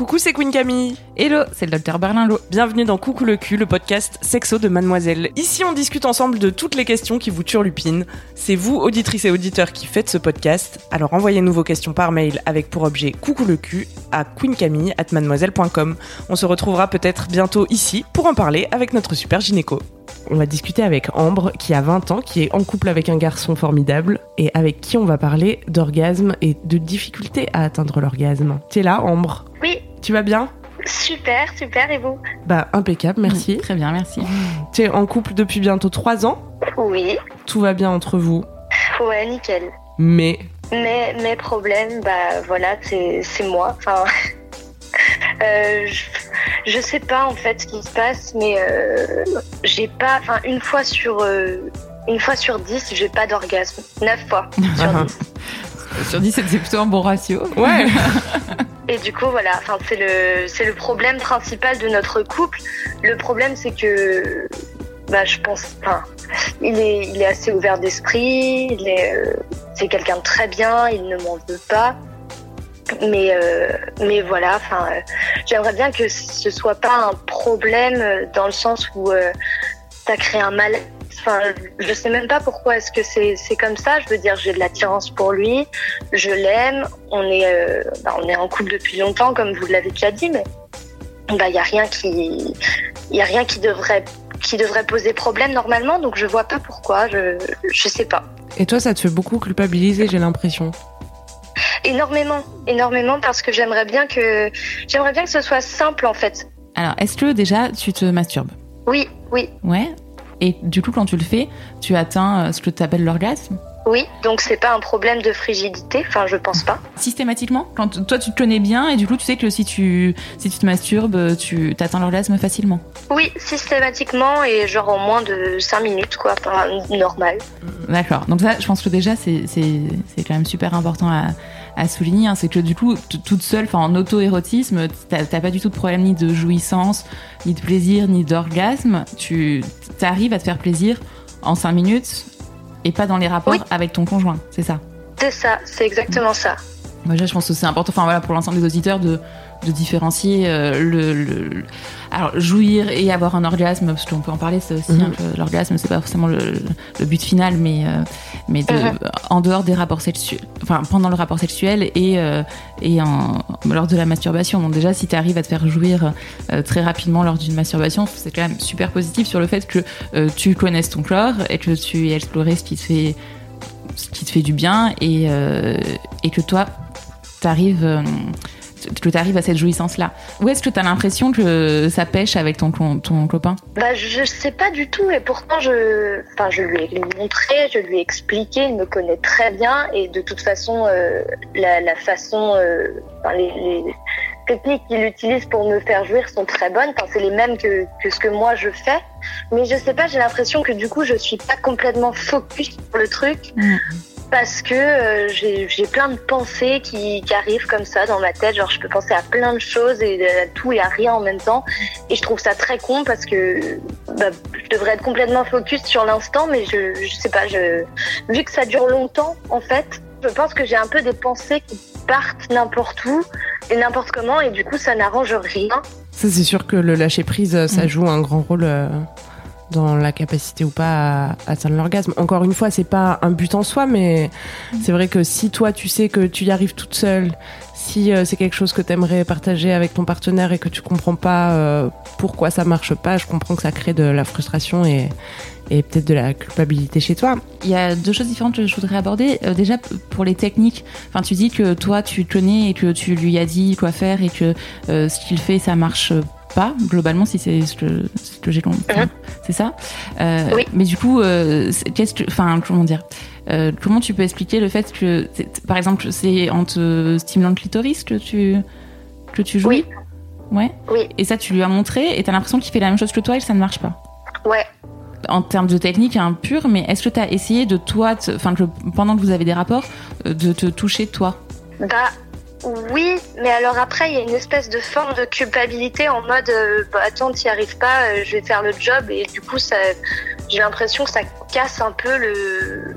Coucou, c'est Queen Camille. Hello, c'est le docteur Berlinlot. Bienvenue dans Coucou le cul, le podcast sexo de Mademoiselle. Ici, on discute ensemble de toutes les questions qui vous turlupinent. C'est vous, auditrices et auditeurs, qui faites ce podcast. Alors envoyez-nous vos questions par mail avec pour objet Coucou le cul à queencamille@mademoiselle.com. On se retrouvera peut-être bientôt ici pour en parler avec notre super gynéco. On va discuter avec Ambre, qui a 20 ans, qui est en couple avec un garçon formidable, et avec qui on va parler d'orgasme et de difficultés à atteindre l'orgasme. T'es là, Ambre? Oui, Tu vas bien? Super, super, et vous? Bah, impeccable, merci. Très bien, merci. Tu es en couple depuis bientôt 3 ans? Oui, Tout va bien entre vous? ouais, nickel. Mais? Mais mes problèmes, bah voilà, c'est c'est moi. Enfin, euh, je, je sais pas en fait ce qui se passe, mais euh, j'ai pas, enfin une fois sur euh, une fois sur dix, j'ai pas d'orgasme. Neuf fois sur Ah. dix. Sur 10, c'est plutôt un bon ratio. ouais, Et du coup, voilà, enfin, c'est le, c'est le problème principal de notre couple. Le problème, c'est que, bah, je pense, enfin, il est, il est assez ouvert d'esprit, il est, euh, c'est quelqu'un de très bien, il ne m'en veut pas. Mais, euh, mais voilà, enfin, euh, j'aimerais bien que ce soit pas un problème euh, dans le sens où ça crée un mal. Enfin, je sais même pas pourquoi est-ce que c'est, c'est comme ça. Je veux dire, j'ai de l'attirance pour lui, je l'aime, on est, bah, on est en couple depuis longtemps, comme vous l'avez déjà dit, mais bah, il y a rien qui, y a rien qui devrait, qui devrait poser problème normalement. Donc je vois pas pourquoi. Je, je sais pas. Et toi, ça te fait beaucoup culpabiliser, j'ai l'impression. Énormément, énormément parce que j'aimerais bien que, j'aimerais bien que ce soit simple en fait. Alors, est-ce que déjà tu te masturbes? Oui, oui, Ouais. Et du coup, quand tu le fais, tu atteins euh, ce que tu appelles l'orgasme? Oui. Donc c'est pas un problème de frigidité. Enfin, je pense pas. Systématiquement? Quand toi, tu te connais bien et du coup, tu sais que si tu, si tu te masturbes, tu atteins l'orgasme facilement? Oui, systématiquement et genre en moins de 5 minutes quoi. Enfin, normal. D'accord. Donc ça, je pense que déjà, c'est quand même super important à, à souligner. hein. C'est que du coup, toute seule, enfin en auto-érotisme, t'as pas du tout de problème ni de jouissance, ni de plaisir, ni d'orgasme. Tu arrives à te faire plaisir en 5 minutes et pas dans les rapports Oui. avec ton conjoint. C'est ça? C'est ça, c'est exactement ça. Moi, je pense que c'est important, enfin voilà, pour l'ensemble des auditeurs, de, de différencier euh, le, alors jouir et avoir un orgasme, parce qu'on peut en parler, c'est aussi Mhm. un peu l'orgasme, c'est pas forcément le, le but final, mais euh, mais de, en dehors des rapports sexuels, enfin pendant le rapport sexuel et euh, et en, lors de la masturbation. Donc déjà, si tu arrives à te faire jouir euh, très rapidement lors d'une masturbation, c'est quand même super positif sur le fait que euh, tu connaisses ton corps et que tu aies exploré ce qui te fait ce qui te fait du bien et, euh, et que toi, t'arrives euh, que tu arrives à cette jouissance-là. Où est-ce que tu as l'impression que ça pêche avec ton, ton copain? Bah, je sais pas du tout, et pourtant, je, enfin, je lui ai montré, je lui ai expliqué, il me connaît très bien, et de toute façon, euh, la, la façon, euh, enfin, les, les techniques qu'il utilise pour me faire jouir sont très bonnes, enfin, c'est les mêmes que, que ce que moi je fais, mais je sais pas, j'ai l'impression que du coup, je suis pas complètement focus sur le truc, Mm. Parce que euh, j'ai plein de pensées qui, qui arrivent comme ça dans ma tête, genre je peux penser à plein de choses et à tout et à rien en même temps. Et je trouve ça très con parce que bah, je devrais être complètement focus sur l'instant, mais je, je sais pas, je, vu que ça dure longtemps, en fait, je pense que j'ai un peu des pensées qui partent n'importe où et n'importe comment, et du coup, ça n'arrange rien. Ça, c'est sûr que le lâcher prise, euh, ça Mm. joue un grand rôle euh, dans la capacité ou pas à atteindre l'orgasme. Encore une fois, c'est pas un but en soi, mais c'est vrai que si toi, tu sais que tu y arrives toute seule, si euh, c'est quelque chose que tu aimerais partager avec ton partenaire et que tu comprends pas euh, pourquoi ça marche pas, je comprends que ça crée de la frustration et, peut-être de la culpabilité chez toi. Il y a deux choses différentes que je voudrais aborder. Euh, déjà, pour les techniques, enfin, tu dis que toi, tu connais et que tu lui as dit quoi faire et que ce qu'il fait, ça marche pas, globalement, si c'est ce que, ce que j'ai compris. Mhm. C'est ça Euh, Oui. Mais du coup, euh, qu'est-ce que. Enfin, comment dire Euh, Comment tu peux expliquer le fait que, par exemple, c'est en te stimulant le clitoris que tu, que tu jouis Ouais. Oui. Et ça, tu lui as montré et t'as l'impression qu'il fait la même chose que toi et que ça ne marche pas. Ouais. En termes de technique hein, pure, mais est-ce que tu as essayé de toi, enfin, pendant que vous avez des rapports, de te toucher toi? Bah oui, mais alors après il y a une espèce de forme de culpabilité en mode euh, bah, attends t'y arrives pas, euh, je vais faire le job et du coup j'ai l'impression que ça casse un peu le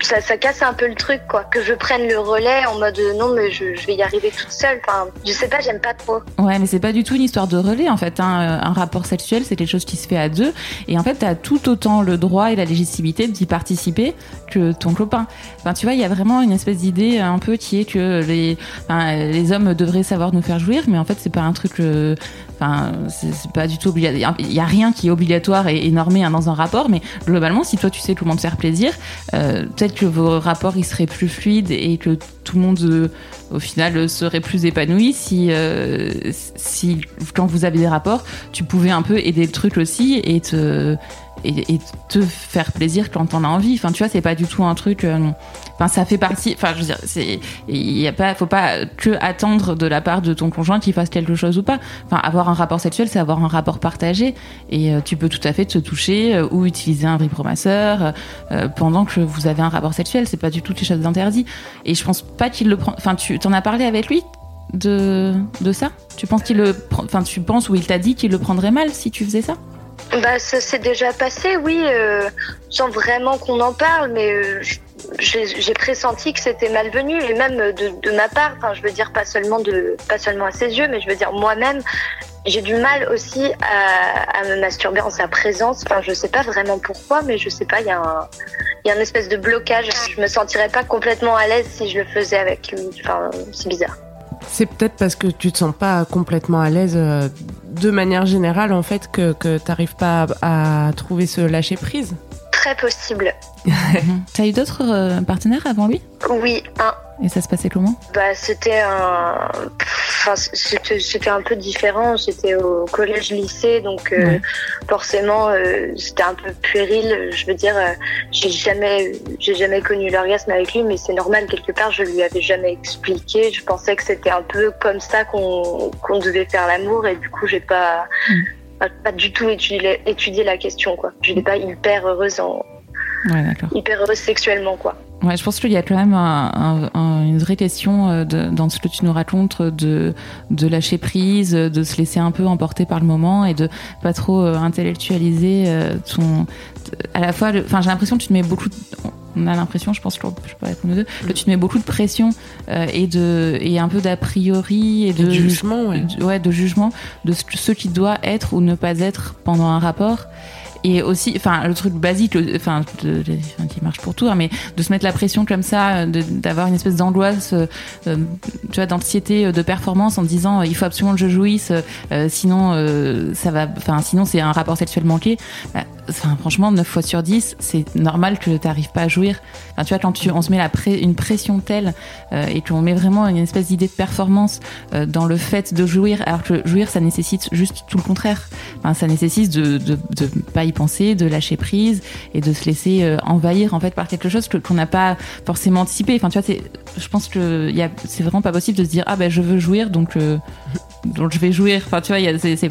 ça, casse un peu le truc quoi que je prenne le relais en mode euh, non mais je, vais y arriver toute seule enfin je sais pas j'aime pas trop Ouais, mais c'est pas du tout une histoire de relais en fait. hein. Euh, Un rapport sexuel, c'est quelque chose qui se fait à deux, et en fait, t'as tout autant le droit et la légitimité d'y participer que ton copain. Enfin, tu vois, il y a vraiment une espèce d'idée un peu qui est que les, les hommes devraient savoir nous faire jouir, mais en fait, c'est pas un truc. euh, Enfin, c'est pas du tout obligatoire. Il y a rien qui est obligatoire et, normé hein, dans un rapport, mais globalement, si toi tu sais comment te faire plaisir, peut-être que vos rapports ils seraient plus fluides et que tout le monde euh, au final euh, serait plus épanoui si, euh, si quand vous avez des rapports, tu pouvais un peu aider le truc aussi et te et, te faire plaisir quand t'en as envie. Enfin, tu vois, c'est pas du tout un truc. euh, Enfin, ça fait partie. Enfin, je veux dire, c'est il y a pas, faut pas que attendre de la part de ton conjoint qu'il fasse quelque chose ou pas. Enfin, avoir un rapport sexuel, c'est avoir un rapport partagé et euh, tu peux tout à fait te toucher euh, ou utiliser un vibromasseur pendant que vous avez un rapport sexuel. C'est pas du tout quelque chose d'interdit. Et je pense pas qu'il le prend. Enfin, tu t'en as parlé avec lui de de ça? Tu penses qu'il le, enfin, tu penses ou il t'a dit qu'il le prendrait mal si tu faisais ça? Bah, ça s'est déjà passé, oui, euh, sans vraiment qu'on en parle, mais euh, j'ai pressenti que c'était malvenu, et même de, ma part, enfin, je veux dire pas seulement de, pas seulement à ses yeux, mais je veux dire moi-même, j'ai du mal aussi à, à me masturber en sa présence. Enfin, je sais pas vraiment pourquoi, mais je sais pas, il y a un, il y a un espèce de blocage. Je me sentirais pas complètement à l'aise si je le faisais avec lui. Enfin, c'est bizarre. C'est peut-être parce que tu te sens pas complètement à l'aise euh, de manière générale en fait que, que t'arrives pas à, à trouver ce lâcher prise. Très possible. T'as eu d'autres euh, partenaires avant lui? Oui, un, Et ça se passait comment? Bah, c'était un, enfin, c'était, un peu différent. J'étais au collège-lycée, donc euh, Ouais. forcément, euh, c'était un peu puéril. Je veux dire, j'ai jamais, j'ai jamais connu l'orgasme avec lui, mais c'est normal quelque part. Je lui avais jamais expliqué. Je pensais que c'était un peu comme ça qu'on, qu'on devait faire l'amour, et du coup, j'ai pas, Mm. Pas, pas du tout étudié, étudié la question, quoi. Je n'étais pas hyper heureuse en, Ouais, hyper heureuse sexuellement, quoi. Ouais, je pense qu'il y a quand même un- un- un- une vraie question euh, de- dans ce que tu nous racontes de, de lâcher prise, de se laisser un peu emporter par le moment et de pas trop euh, intellectualiser euh, ton. À la fois, enfin, j'ai l'impression que tu te mets beaucoup. de- on a l'impression, je pense que je peux répondre aux deux, que tu te mets beaucoup de pression euh, et de et un peu d'a priori et de jugement, ouais. de- ouais, de jugement de ce, ce qui doit être ou ne pas être pendant un rapport. Et aussi, enfin, le truc basique, enfin, qui marche pour tout, hein, mais de se mettre la pression comme ça, euh, d'avoir une espèce d'angoisse, euh, euh, tu vois, d'anxiété de performance en disant, il faut absolument que je jouisse, sinon, ça va, enfin, sinon c'est un rapport sexuel manqué. Bah, Enfin, franchement, 9 fois sur 10, c'est normal que tu n'arrives pas à jouir. Enfin, tu vois, quand tu, on se met la pré- une pression telle euh, et qu'on met vraiment une espèce d'idée de performance euh, dans le fait de jouir, alors que jouir, ça nécessite juste tout le contraire. Enfin, ça nécessite de, de, de pas y penser, de lâcher prise et de se laisser euh, envahir en fait par quelque chose que- qu'on n'a pas forcément anticipé. Enfin, tu vois, je pense que c'est vraiment pas possible de se dire ah ben je veux jouir donc donc je vais jouir. Enfin, tu vois, c'est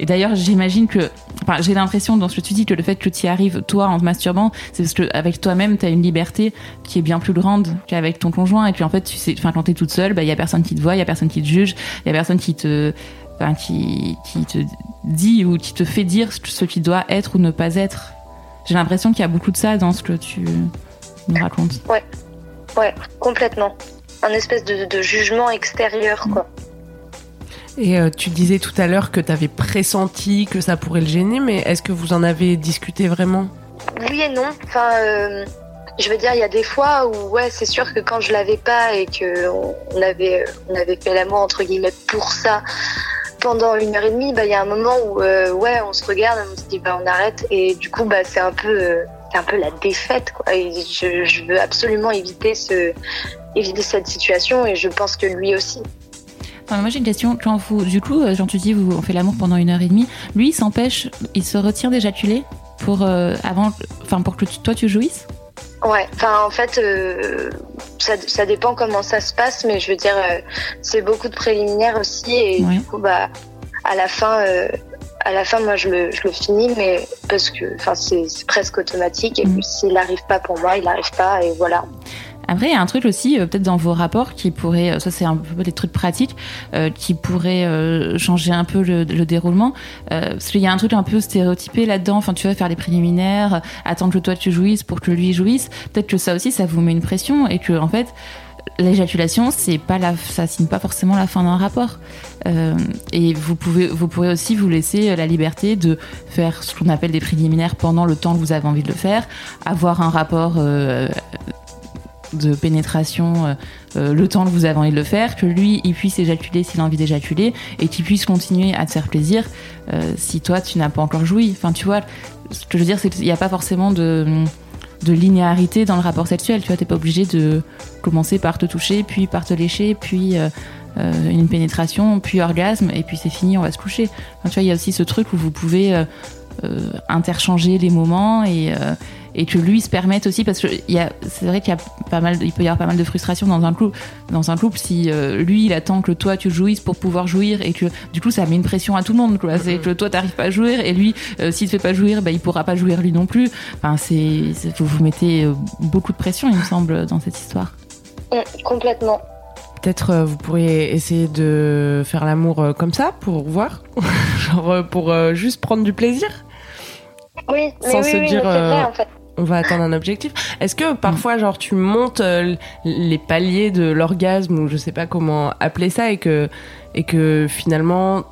et d'ailleurs, j'imagine que, j'ai l'impression dans ce que tu dis que le fait que tu y arrives toi en te masturbant, c'est parce que avec toi-même, tu as une liberté qui est bien plus grande qu'avec ton conjoint. Et puis en fait, tu sais, enfin, quand toute seule, bah, il y a personne qui te voit, il y a personne qui te juge, il y a personne qui te, enfin, qui, te dit ou qui te fait dire ce qui doit être ou ne pas être. J'ai l'impression qu'il y a beaucoup de ça dans ce que tu nous racontes. Ouais, complètement. Un espèce de jugement extérieur, quoi. Et euh, tu disais tout à l'heure que tu avais pressenti que ça pourrait le gêner, mais est-ce que vous en avez discuté vraiment? Oui et non. Enfin, euh, je veux dire, il y a des fois où, ouais, c'est sûr que quand je l'avais pas et que on avait, on avait fait l'amour entre guillemets pour ça pendant une heure et demie, bah, il y a un moment où, euh, ouais, on se regarde, on se dit, bah, on arrête, et du coup, bah, c'est un peu, c'est un peu la défaite, quoi. Et je, je veux absolument éviter ce, éviter cette situation, et je pense que lui aussi. Enfin, moi j'ai une question. Quand vous, du coup, euh, Jean tu dis, vous on fait l'amour pendant une heure et demie. Lui, il s'empêche, il se retire d'éjaculer pour euh, avant, enfin pour que tu- toi tu jouisses? Ouais, enfin en fait, euh, ça, ça dépend comment ça se passe, mais je veux dire, euh, c'est beaucoup de préliminaires aussi, et Ouais. du coup, bah, à la fin, euh, à la fin, moi, je le, je le finis, mais parce que, enfin, c'est presque automatique, et Mm. puis s'il n'arrive pas pour moi, il n'arrive pas, et voilà. Après, il y a un truc aussi, euh, peut-être dans vos rapports, qui pourrait, euh, ça c'est un peu des trucs pratiques, euh, qui pourraient euh, changer un peu le, le déroulement. Parce qu'il y a un truc un peu stéréotypé là-dedans, enfin tu vas faire des préliminaires, attendre que toi tu jouisses pour que lui jouisse. Peut-être que ça aussi, ça vous met une pression et que en fait, l'éjaculation, c'est pas ça signe pas forcément la fin d'un rapport. Et vous pouvez, vous pourrez aussi vous laisser la liberté de faire ce qu'on appelle des préliminaires pendant le temps que vous avez envie de le faire, avoir un rapport de pénétration euh, euh, le temps que vous avez envie de le faire, que lui il puisse éjaculer s'il a envie d'éjaculer et qu'il puisse continuer à te faire plaisir euh, si toi tu n'as pas encore joui. Enfin tu vois, ce que je veux dire c'est qu'il n'y a pas forcément de, de linéarité dans le rapport sexuel. Tu vois, t'es pas obligé de commencer par te toucher, puis par te lécher, puis une pénétration, puis orgasme et puis c'est fini, on va se coucher. Tu vois, il y a aussi ce truc où vous pouvez interchanger les moments et euh, et que lui se permette aussi parce que c'est vrai qu'il y a pas mal il peut y avoir pas mal de frustration dans un couple dans un couple si euh, lui il attend que toi tu jouisses pour pouvoir jouir et que du coup ça met une pression à tout le monde quoi. C'est que toi t'arrives pas à jouir et lui euh, s'il te fait pas jouir bah il pourra pas jouir lui non plus. Enfin c'est vous vous mettez euh, beaucoup de pression il me semble dans cette histoire. Complètement. Peut-être euh, vous pourriez essayer de faire l'amour euh, comme ça pour voir, genre euh, pour euh, juste prendre du plaisir. Oui, mais Sans oui, se oui, dire, vrai euh, en fait. On va atteindre un objectif. Est-ce que parfois, genre, tu montes euh, les paliers de l'orgasme ou je sais pas comment appeler ça et que et que finalement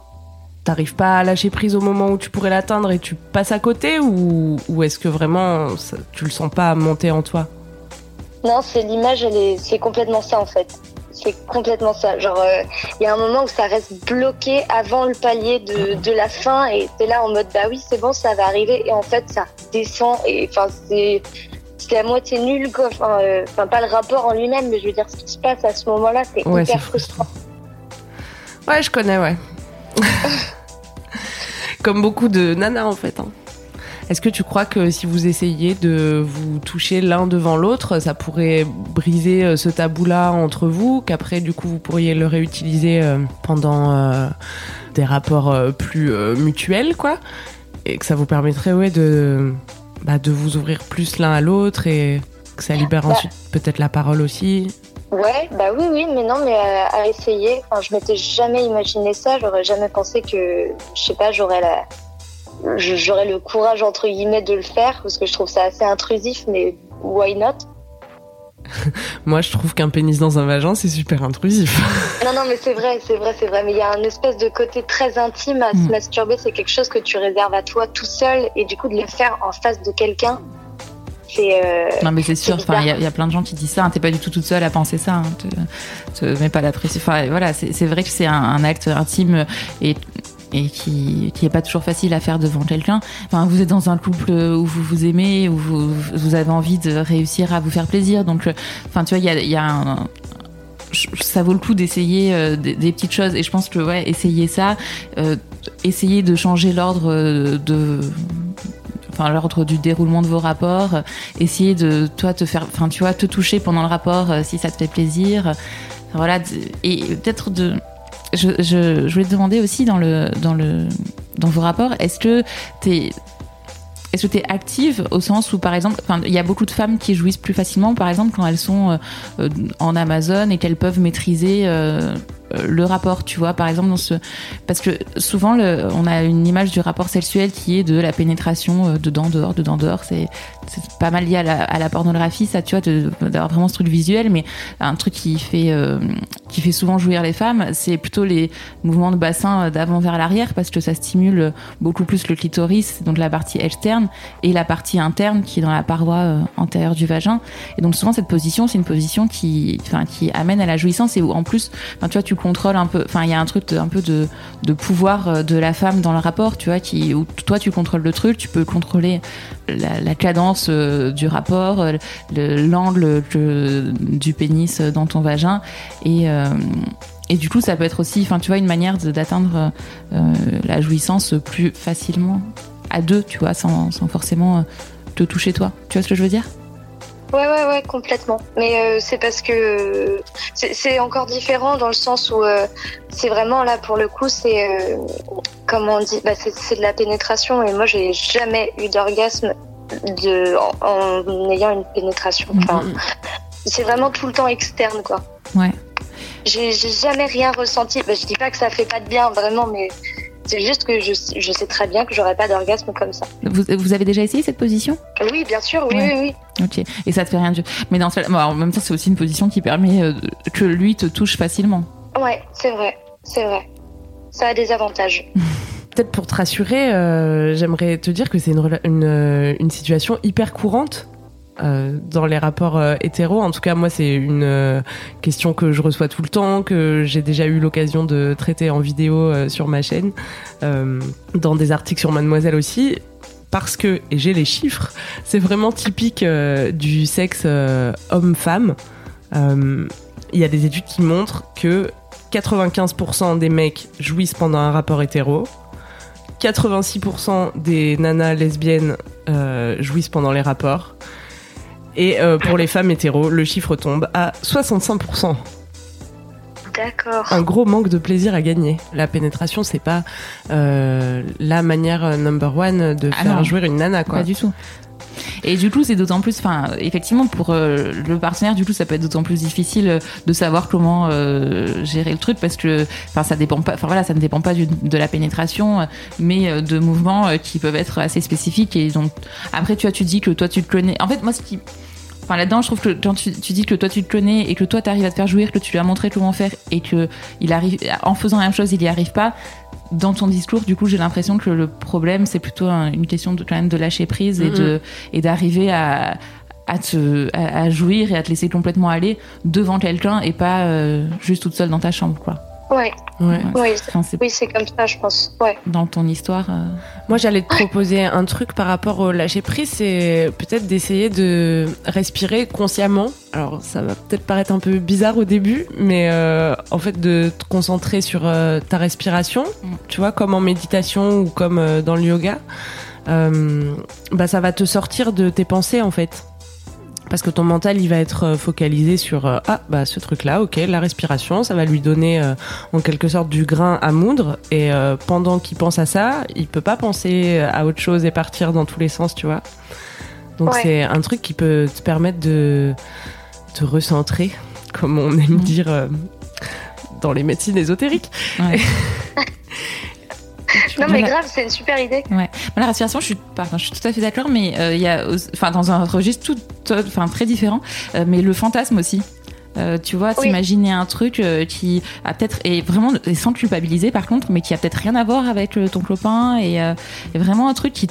t'arrives pas à lâcher prise au moment où tu pourrais l'atteindre et tu passes à côté ou, ou est-ce que vraiment ça- tu le sens pas monter en toi? Non, c'est l'image, c'est complètement ça en fait. C'est complètement ça. Genre, euh, il y a un moment où ça reste bloqué avant le palier de, de la fin et t'es là en mode bah oui, c'est bon, ça va arriver. Et en fait, ça descend et enfin, c'est. À moitié nul, quoi. Enfin, euh, enfin, pas le rapport en lui-même, mais je veux dire, ce qui se passe à ce moment-là, c'est Ouais, hyper frustrant. Ouais, je connais, ouais. Comme beaucoup de nanas en fait. hein. Est-ce que tu crois que si vous essayiez de vous toucher l'un devant l'autre, ça pourrait briser euh, ce tabou-là entre vous, qu'après du coup vous pourriez le réutiliser euh, pendant euh, des rapports plus mutuels, quoi, et que ça vous permettrait ouais de bah, de vous ouvrir plus l'un à l'autre et que ça libère Bah. ensuite peut-être la parole aussi? Ouais, bah oui, oui, mais non, mais à, à essayer. Enfin, je m'étais jamais imaginé ça. J'aurais jamais pensé que, je sais pas, j'aurais la, j'aurais le courage entre guillemets de le faire parce que je trouve ça assez intrusif, mais why not? Moi, je trouve qu'un pénis dans un vagin, c'est super intrusif. Non, non, mais c'est vrai, c'est vrai, c'est vrai. Mais il y a un espèce de côté très intime à se Mm. masturber. C'est quelque chose que tu réserves à toi tout seul, et du coup de le faire en face de quelqu'un, c'est. euh, non mais c'est sûr enfin il y, a- y plein de gens qui disent ça hein, t'es pas du tout toute seule à penser ça hein, te, te mets pas la pression enfin voilà c'est c'est vrai que c'est un, un acte intime et et qui qui est pas toujours facile à faire devant quelqu'un. Enfin, vous êtes dans un couple où vous vous aimez, où vous, avez envie de réussir à vous faire plaisir. Donc, euh, enfin, tu vois, il y a, un, ça vaut le coup d'essayer euh, des, petites choses. Et je pense que ouais, essayer ça, euh, essayer de changer l'ordre euh, de enfin l'ordre du déroulement de vos rapports, essayer de toi te faire, enfin tu vois, te toucher pendant le rapport si ça te fait plaisir, voilà, et peut-être de, je, je, je voulais te demander aussi dans le dans le dans vos rapports, est-ce que t'es est-ce que tu es active au sens où, par exemple, il y a beaucoup de femmes qui jouissent plus facilement, par exemple, quand elles sont euh, euh, en Amazon et qu'elles peuvent maîtriser euh, le rapport, tu vois, par exemple, dans ce... parce que souvent, on a une image du rapport sexuel qui est de la pénétration euh, dedans, dehors, dedans, dehors. C'est pas mal lié à la, pornographie, ça, tu vois, d'avoir vraiment ce truc visuel, mais un truc qui fait, euh, qui fait souvent jouir les femmes, c'est plutôt les mouvements de bassin euh, d'avant vers l'arrière, parce que ça stimule beaucoup plus le clitoris, donc la partie externe, et la partie interne qui est dans la paroi euh, antérieure du vagin. Et donc souvent cette position, c'est une position qui, qui amène à la jouissance et où en plus, tu vois, tu un peu. Enfin, il y a un truc un peu de, pouvoir euh, de la femme dans le rapport, tu vois, qui, où toi tu contrôles le truc, tu peux contrôler la, cadence euh, du rapport, euh, le- l'angle du pénis dans ton vagin. Et, du coup, ça peut être aussi, enfin, tu vois, une manière d'atteindre la jouissance plus facilement à deux, tu vois, sans, sans forcément te toucher toi. Tu vois ce que je veux dire? Ouais, ouais, ouais, complètement. Mais euh, c'est parce que c'est c'est encore différent dans le sens où euh, c'est vraiment là pour le coup, c'est euh, comment on dit, bah, c'est de la pénétration et moi j'ai jamais eu d'orgasme de en, en ayant une pénétration. Enfin, c'est vraiment tout le temps externe, quoi. Ouais. J'ai j'ai jamais rien ressenti. Bah, je dis pas que ça fait pas de bien, vraiment, mais c'est juste que je, je sais très bien que j'aurais pas d'orgasme comme ça. Vous, vous avez déjà essayé cette position? Oui, bien sûr, oui, Ouais. oui, oui. Ok. Et ça te fait rien du. Mais dans ce bon, en même temps, c'est aussi une position qui permet euh, que lui te touche facilement. Ouais, c'est vrai, c'est vrai. Ça a des avantages. Peut-être pour te rassurer, euh, j'aimerais te dire que c'est une, une, euh, une situation hyper courante euh, dans les rapports euh, hétéros. En tout cas, moi, c'est une euh, question que je reçois tout le temps, que j'ai déjà eu l'occasion de traiter en vidéo euh, sur ma chaîne, dans des articles sur Mademoiselle aussi. Parce que, et j'ai les chiffres, c'est vraiment typique du sexe homme-femme. Il y a des études qui montrent que 95% des mecs jouissent pendant un rapport hétéro. 86% des nanas lesbiennes jouissent pendant les rapports. Et euh, pour les femmes hétéros, le chiffre tombe à 65%. D'accord. Un gros manque de plaisir à gagner. La pénétration, c'est pas euh, la manière euh, number one de Ah faire non. jouir une nana, quoi. Pas du tout. Et du coup, c'est d'autant plus, enfin, effectivement, pour euh, le partenaire, du coup, ça peut être d'autant plus difficile euh, de savoir comment euh, gérer le truc parce que, enfin, ça dépend pas, enfin voilà, ça ne dépend pas de la pénétration, mais de mouvements qui peuvent être assez spécifiques. Et donc, après, tu vois, tu dis que toi, tu te connais. En fait, moi, ce qui, Enfin, là-dedans, je trouve que quand tu, tu dis que toi tu te connais et que toi tu arrives à te faire jouir, que tu lui as montré comment faire et que il arrive, en faisant la même chose, il y arrive pas. Dans ton discours, du coup, j'ai l'impression que le problème, c'est plutôt un- une question de, quand même de lâcher prise et de, et d'arriver à, à te, à, à jouir et à te laisser complètement aller devant quelqu'un et pas euh, juste toute seule dans ta chambre, quoi. Ouais, Ouais. oui, Enfin, c'est oui, c'est comme ça, je pense. Ouais. dans ton histoire. euh, Moi, j'allais te proposer un truc par rapport au lâcher prise, c'est peut-être d'essayer de respirer consciemment. Alors, ça va peut-être paraître un peu bizarre au début, mais euh, en fait, de te concentrer sur euh, ta respiration, Mm. tu vois, comme en méditation ou comme euh, dans le yoga, euh, bah, ça va te sortir de tes pensées, en fait. Parce que ton mental, il va être euh, focalisé sur euh, ah bah ce truc-là, ok, la respiration, ça va lui donner euh, en quelque sorte du grain à moudre. Et euh, pendant qu'il pense à ça, il peut pas penser à autre chose et partir dans tous les sens, tu vois. Donc Ouais. c'est un truc qui peut te permettre de te recentrer, comme on aime Mhm. dire euh, dans les médecines ésotériques. ouais. Non, mais grave, c'est une super idée. Ouais. La respiration, je suis, pardon, je suis tout à fait d'accord, mais euh, il y a, enfin, dans un registre tout, enfin, très différent, euh, mais le fantasme aussi. Euh, tu vois, Oui. t'imaginer un truc euh, qui a peut-être et vraiment et sans culpabiliser par contre, mais qui a peut-être rien à voir avec euh, ton copain et, euh, et vraiment un truc qui,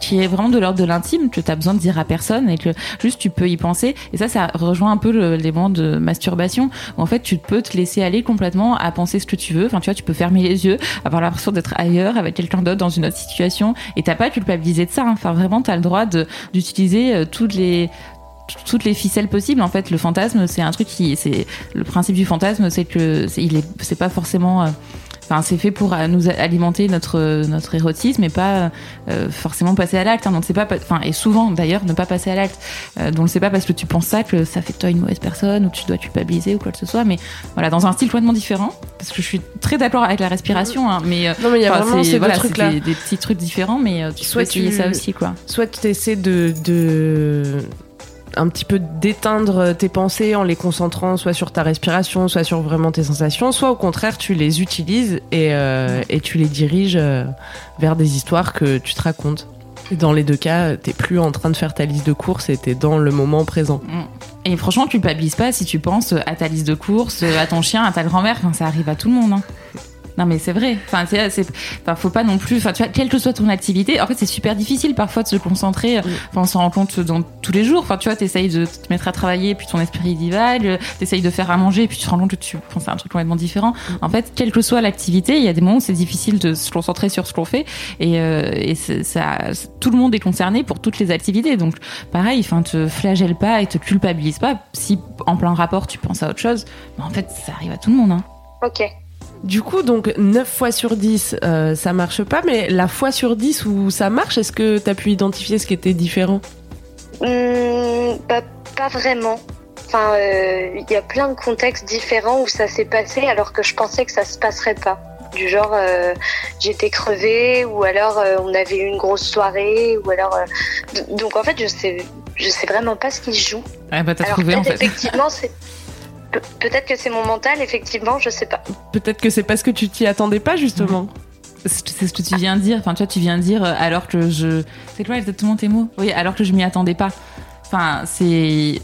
qui est vraiment de l'ordre de l'intime que t'as besoin de dire à personne et que juste tu peux y penser. Et ça, ça rejoint un peu le- les moments de masturbation où en fait tu peux te laisser aller complètement à penser ce que tu veux. Enfin, tu vois, tu peux fermer les yeux, avoir l'impression d'être ailleurs avec quelqu'un d'autre dans une autre situation et t'as pas à culpabiliser de ça. hein. Enfin, vraiment, t'as le droit de d'utiliser euh, toutes les toutes les ficelles possibles en fait le fantasme c'est un truc qui c'est le principe du fantasme c'est que c'est il est c'est pas forcément euh, Enfin, c'est fait pour euh, nous alimenter notre notre érotisme et pas euh, forcément passer à l'acte. hein. Donc c'est pas, pa- enfin et souvent d'ailleurs ne pas passer à l'acte. Euh, donc c'est pas parce que tu penses ça que ça fait de toi une mauvaise personne ou tu dois culpabiliser ou quoi que ce soit. Mais voilà, dans un style complètement différent. Parce que je suis très d'accord avec la respiration, hein, mais euh, Non mais il y a vraiment c'est- ces voilà, des, des petits trucs différents, mais euh, tu Soit peux essayer tu- ça aussi quoi. soit tu essaies de, de un petit peu d'éteindre tes pensées en les concentrant soit sur ta respiration, soit sur vraiment tes sensations, soit au contraire tu les utilises et, euh, et tu les diriges euh, vers des histoires que tu te racontes. Dans les deux cas, t'es plus en train de faire ta liste de courses et t'es dans le moment présent. Et franchement, culpabilise pas si tu penses à ta liste de courses, à ton chien, à ta grand-mère. Enfin, ça arrive à tout le monde. hein. Non, mais c'est vrai. Enfin, c'est, c'est, enfin, faut pas non plus. Enfin, tu vois, quelle que soit ton activité, en fait, c'est super difficile parfois de se concentrer. Enfin, on s'en rend compte dans tous les jours. Enfin, tu vois, t'essayes de te mettre à travailler, puis ton esprit divague. T'essayes de faire à manger, puis tu te rends compte que tu penses à un truc complètement différent. En fait, quelle que soit l'activité, il y a des moments où c'est difficile de se concentrer sur ce qu'on fait. Et, euh, et ça, tout le monde est concerné pour toutes les activités. Donc, pareil, enfin, te flagelle pas et te culpabilise pas. Si en plein rapport, tu penses à autre chose, ben, en fait, ça arrive à tout le monde. Hein. Ok. Du coup, donc 9 fois sur 10, euh, ça marche pas, mais la fois sur 10 où ça marche, est-ce que tu as pu identifier ce qui était différent? Hmm, bah, pas vraiment. Enfin, euh, il y a plein de contextes différents où ça s'est passé alors que je pensais que ça se passerait pas. Du genre, euh, j'étais crevée ou alors euh, on avait eu une grosse soirée ou alors. euh, Donc en fait, je sais, je sais vraiment pas ce qui se joue. Ouais, bah, t'as alors trouvé en fait. effectivement, c'est pe- peut-être que c'est mon mental. Effectivement, je sais pas. Peut-être que c'est parce que tu t'y attendais pas, justement. C'est c'est ce que tu viens de dire. Enfin, tu vois, tu viens de dire euh, alors que je. C'est quoi exactement tes mots? Oui, alors que je m'y attendais pas. Enfin, c'est.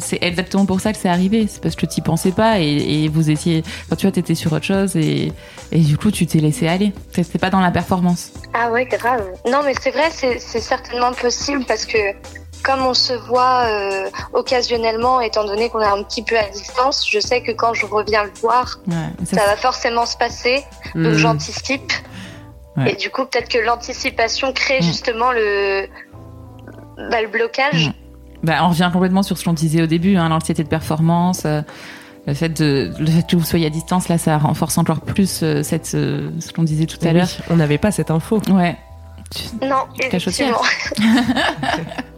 C'est exactement pour ça que c'est arrivé. C'est parce que tu pensais pas et, et vous étiez. Enfin, tu vois, t'étais sur autre chose et, et du coup, tu t'es laissé aller. T'étais pas dans la performance. Ah ouais, grave. Non, mais c'est vrai, c'est c'est certainement possible parce que comme on se voit euh, occasionnellement, étant donné qu'on est un petit peu à distance, je sais que quand je reviens le voir, Ouais. ça, ça va forcément se passer. Donc Hmm. j'anticipe. Ouais. Et du coup, peut-être que l'anticipation crée Mm. justement le, bah, le blocage. Mm. Bah, on revient complètement sur ce qu'on disait au début, hein, l'anxiété de performance. euh, le fait, de, le fait que vous soyez à distance, là, ça renforce encore plus euh, cette, euh, ce qu'on disait tout à Oui, l'heure. on n'avait pas cette info. Ouais. Tu- Non, effectivement.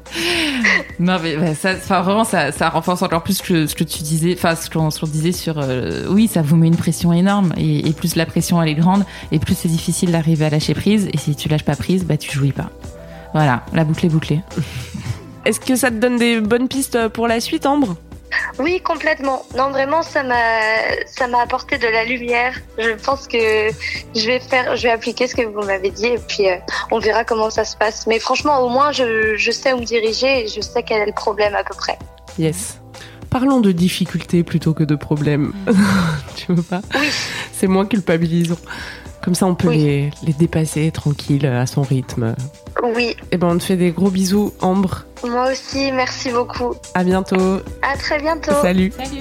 Non, mais ça, vraiment, ça, renforce encore plus ce que tu disais, enfin, ce qu'on disait sur. euh, oui, ça vous met une pression énorme, et, et plus la pression elle est grande, et plus c'est difficile d'arriver à lâcher prise, et si tu lâches pas prise, bah tu jouis pas. Voilà, la boucle est bouclée. Est-ce que ça te donne des bonnes pistes pour la suite, Ambre? Oui, complètement. Non, vraiment, ça m'a, ça m'a apporté de la lumière. Je pense que je vais faire, je vais appliquer ce que vous m'avez dit et puis euh, on verra comment ça se passe. Mais franchement, au moins, je, je sais où me diriger et je sais quel est le problème à peu près. Yes. Parlons de difficultés plutôt que de problèmes. tu veux pas? Oui. C'est moins culpabilisant. Comme ça, on peut Oui. les, les dépasser tranquille, à son rythme. Oui, Et ben, on te fait des gros bisous, Ambre. moi aussi, merci beaucoup. À bientôt. À très bientôt. Salut. Salut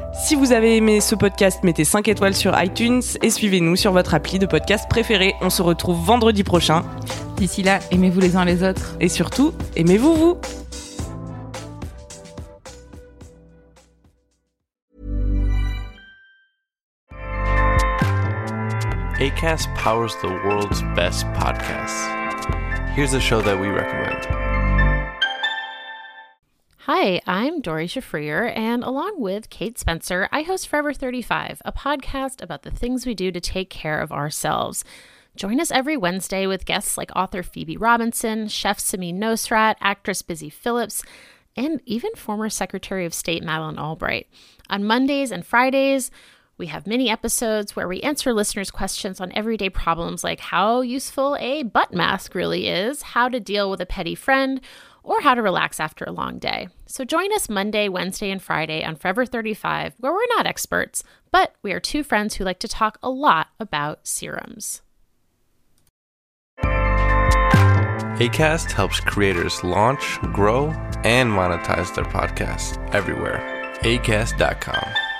Si vous avez aimé ce podcast, mettez 5 étoiles sur iTunes et suivez-nous sur votre appli de podcast préféré. On se retrouve vendredi prochain. D'ici là, aimez-vous les uns les autres. Et surtout, aimez-vous vous ACAST powers the world's best podcasts. Here's a show that we recommend. Hi, I'm Dory Shafrier, and along with Kate Spencer, I host Forever 35, a podcast about the things we do to take care of ourselves. Join us every Wednesday with guests like author Phoebe Robinson, chef Samin Nosrat, actress Busy Phillips, and even former Secretary of State Madeleine Albright. On Mondays and Fridays, we have mini episodes where we answer listeners' questions on everyday problems like how useful a butt mask really is, how to deal with a petty friend, or how to relax after a long day. So join us Monday, Wednesday, and Friday on Forever 35, where we're not experts, but we are two friends who like to talk a lot about serums. ACAST helps creators launch, grow, and monetize their podcasts everywhere. ACAST.com.